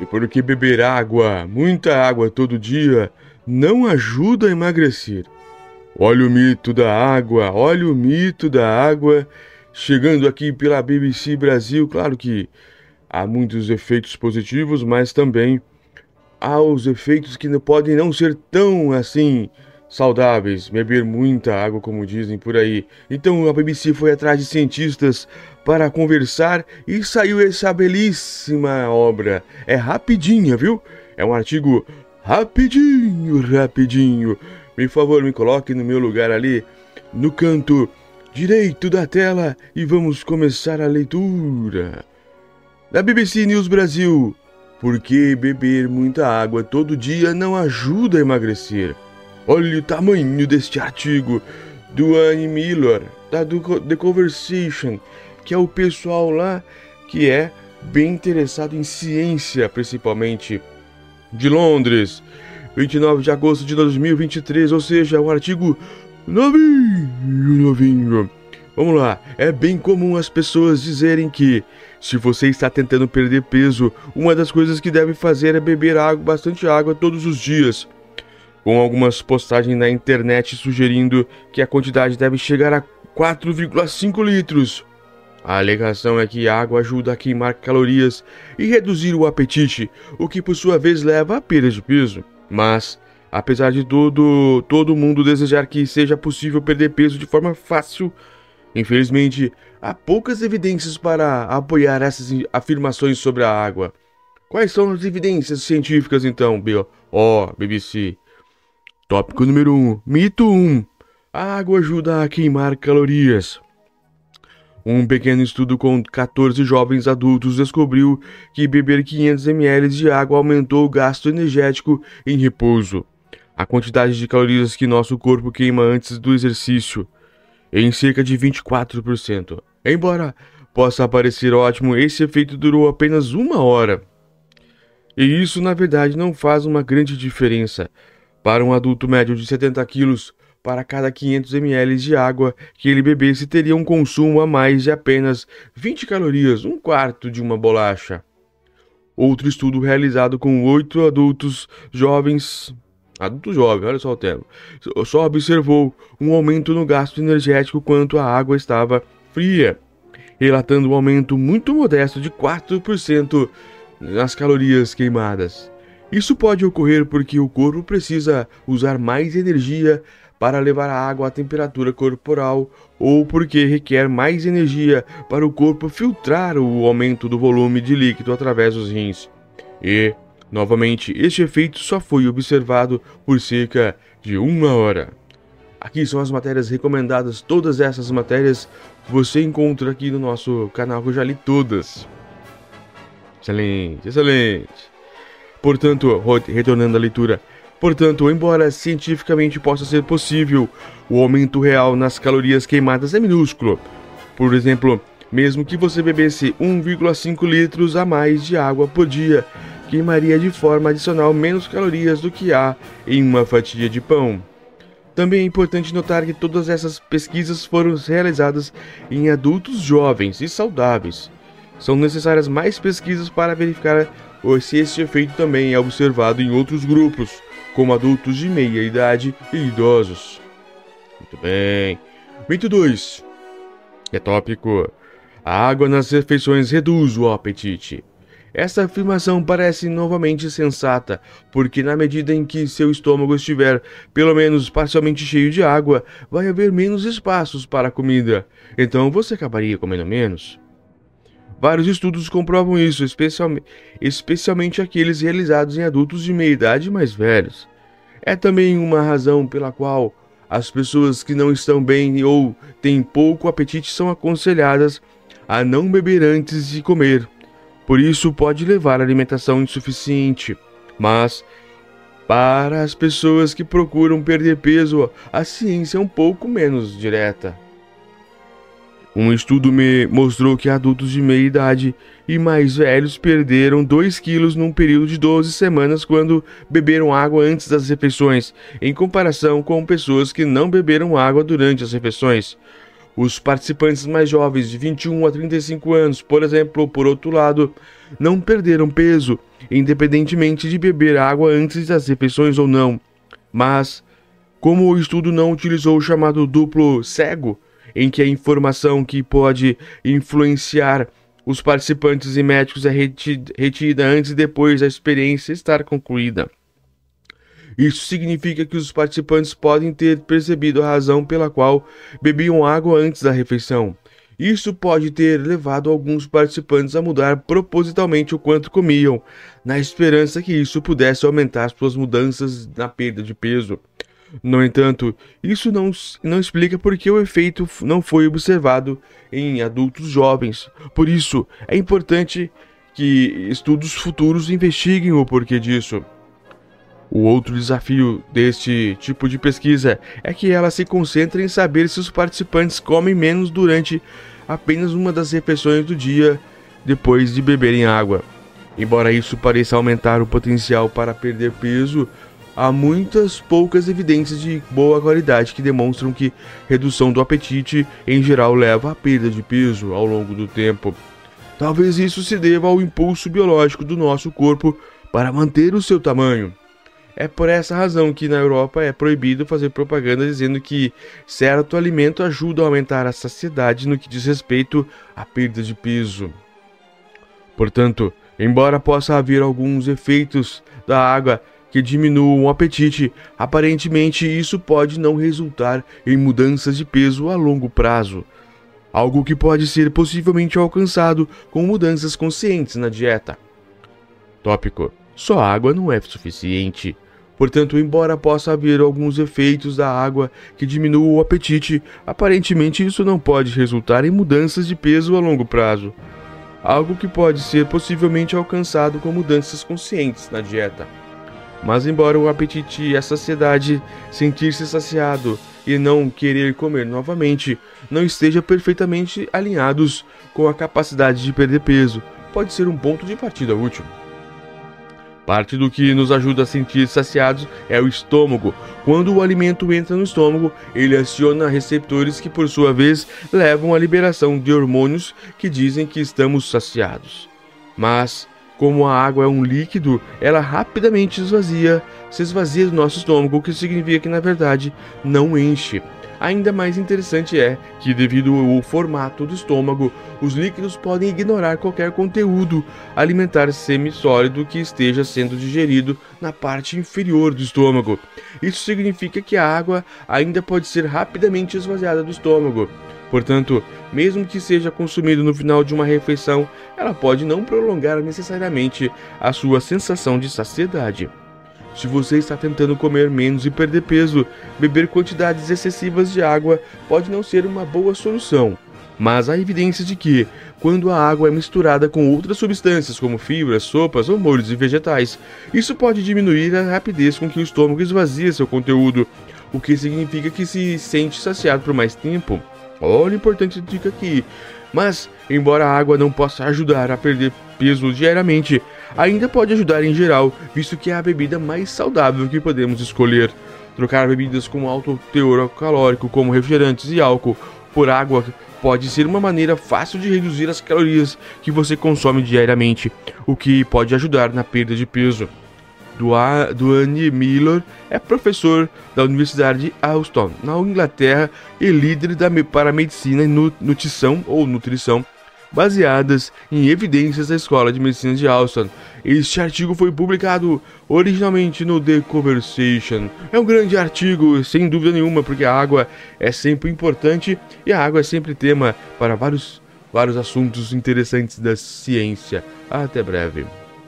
E porque beber água, muita água todo dia, não ajuda a emagrecer. Olha o mito da água, olha o mito da água chegando aqui pela BBC Brasil. Claro que há muitos efeitos positivos, mas também há os efeitos que podem não ser tão assim saudáveis, beber muita água, como dizem por aí. Então a BBC foi atrás de cientistas para conversar e saiu essa belíssima obra. É rapidinha, viu? É um artigo rapidinho, rapidinho. Por favor, me coloque no meu lugar ali, no canto direito da tela e vamos começar a leitura. Da BBC News Brasil. Por que beber muita água todo dia não ajuda a emagrecer? Olha o tamanho deste artigo do Annie Miller, da do The Conversation, que é o pessoal lá que é bem interessado em ciência, principalmente de Londres. 29 de agosto de 2023, ou seja, um artigo novinho, novinho. Vamos lá, é bem comum as pessoas dizerem que se você está tentando perder peso, uma das coisas que deve fazer é beber água, bastante água todos os dias. Com algumas postagens na internet sugerindo que a quantidade deve chegar a 4,5 litros. A alegação é que a água ajuda a queimar calorias e reduzir o apetite, o que por sua vez leva à perda de peso. Mas, apesar de todo, todo mundo desejar que seja possível perder peso de forma fácil, infelizmente há poucas evidências para apoiar essas afirmações sobre a água. Quais são as evidências científicas então, B.O. Oh, BBC? Tópico número 1. Um, mito 1. Um. A água ajuda a queimar calorias. Um pequeno estudo com 14 jovens adultos descobriu que beber 500 ml de água aumentou o gasto energético em repouso, a quantidade de calorias que nosso corpo queima antes do exercício, em cerca de 24%. Embora possa parecer ótimo, esse efeito durou apenas uma hora. E isso, na verdade, não faz uma grande diferença. Para um adulto médio de 70 quilos, para cada 500 ml de água que ele bebesse, teria um consumo a mais de apenas 20 calorias, um quarto de uma bolacha. Outro estudo realizado com oito adultos jovens, adultos jovens, olha só o termo, só observou um aumento no gasto energético quanto a água estava fria, relatando um aumento muito modesto de 4% nas calorias queimadas. Isso pode ocorrer porque o corpo precisa usar mais energia para levar a água à temperatura corporal ou porque requer mais energia para o corpo filtrar o aumento do volume de líquido através dos rins. E, novamente, este efeito só foi observado por cerca de uma hora. Aqui são as matérias recomendadas, todas essas matérias você encontra aqui no nosso canal eu já li todas. Excelente, excelente. Portanto, retornando à leitura, Portanto, embora cientificamente possa ser possível, o aumento real nas calorias queimadas é minúsculo. Por exemplo, mesmo que você bebesse 1,5 litros a mais de água por dia, queimaria de forma adicional menos calorias do que há em uma fatia de pão. Também é importante notar que todas essas pesquisas foram realizadas em adultos jovens e saudáveis. São necessárias mais pesquisas para verificar se esse efeito também é observado em outros grupos como adultos de meia idade e idosos. Muito bem. Mito 2. É tópico. A água nas refeições reduz o apetite. Essa afirmação parece novamente sensata, porque na medida em que seu estômago estiver pelo menos parcialmente cheio de água, vai haver menos espaços para a comida, então você acabaria comendo menos. Vários estudos comprovam isso, especialmente, especialmente aqueles realizados em adultos de meia idade mais velhos. É também uma razão pela qual as pessoas que não estão bem ou têm pouco apetite são aconselhadas a não beber antes de comer. Por isso pode levar a alimentação insuficiente. Mas para as pessoas que procuram perder peso, a ciência é um pouco menos direta. Um estudo me mostrou que adultos de meia idade e mais velhos perderam 2 quilos num período de 12 semanas quando beberam água antes das refeições, em comparação com pessoas que não beberam água durante as refeições. Os participantes mais jovens, de 21 a 35 anos, por exemplo, por outro lado, não perderam peso, independentemente de beber água antes das refeições ou não. Mas, como o estudo não utilizou o chamado duplo cego, em que a informação que pode influenciar os participantes e médicos é retida antes e depois da experiência estar concluída. Isso significa que os participantes podem ter percebido a razão pela qual bebiam água antes da refeição. Isso pode ter levado alguns participantes a mudar propositalmente o quanto comiam, na esperança que isso pudesse aumentar suas mudanças na perda de peso. No entanto, isso não, não explica por que o efeito não foi observado em adultos jovens. Por isso, é importante que estudos futuros investiguem o porquê disso. O outro desafio deste tipo de pesquisa é que ela se concentra em saber se os participantes comem menos durante apenas uma das refeições do dia depois de beberem água. Embora isso pareça aumentar o potencial para perder peso, há muitas poucas evidências de boa qualidade que demonstram que redução do apetite em geral leva à perda de peso ao longo do tempo. Talvez isso se deva ao impulso biológico do nosso corpo para manter o seu tamanho. É por essa razão que na Europa é proibido fazer propaganda dizendo que certo alimento ajuda a aumentar a saciedade no que diz respeito à perda de peso. Portanto, embora possa haver alguns efeitos da água que diminuam o apetite, aparentemente isso pode não resultar em mudanças de peso a longo prazo. Algo que pode ser possivelmente alcançado com mudanças conscientes na dieta. Tópico: Só água não é suficiente. Portanto, embora possa haver alguns efeitos da água que diminuam o apetite, aparentemente isso não pode resultar em mudanças de peso a longo prazo. Algo que pode ser possivelmente alcançado com mudanças conscientes na dieta. Mas, embora o apetite e a saciedade, sentir-se saciado e não querer comer novamente, não estejam perfeitamente alinhados com a capacidade de perder peso, pode ser um ponto de partida útil. Parte do que nos ajuda a sentir saciados é o estômago. Quando o alimento entra no estômago, ele aciona receptores que, por sua vez, levam à liberação de hormônios que dizem que estamos saciados. Mas, como a água é um líquido, ela rapidamente esvazia, se esvazia do nosso estômago, o que significa que, na verdade, não enche. Ainda mais interessante é que, devido ao formato do estômago, os líquidos podem ignorar qualquer conteúdo alimentar semissólido que esteja sendo digerido na parte inferior do estômago. Isso significa que a água ainda pode ser rapidamente esvaziada do estômago. Portanto, mesmo que seja consumido no final de uma refeição, ela pode não prolongar necessariamente a sua sensação de saciedade. Se você está tentando comer menos e perder peso, beber quantidades excessivas de água pode não ser uma boa solução. Mas há evidências de que, quando a água é misturada com outras substâncias, como fibras, sopas ou molhos e vegetais, isso pode diminuir a rapidez com que o estômago esvazia seu conteúdo, o que significa que se sente saciado por mais tempo. Olha a importante dica aqui. Mas, embora a água não possa ajudar a perder peso diariamente, ainda pode ajudar em geral, visto que é a bebida mais saudável que podemos escolher. Trocar bebidas com alto teor calórico, como refrigerantes e álcool, por água pode ser uma maneira fácil de reduzir as calorias que você consome diariamente, o que pode ajudar na perda de peso. Duane Miller é professor da Universidade de Alston, na Inglaterra, e líder da, para medicina e nutrição ou nutrição baseadas em evidências da Escola de Medicina de Alston. Este artigo foi publicado originalmente no The Conversation. É um grande artigo, sem dúvida nenhuma, porque a água é sempre importante e a água é sempre tema para vários, vários assuntos interessantes da ciência. Até breve.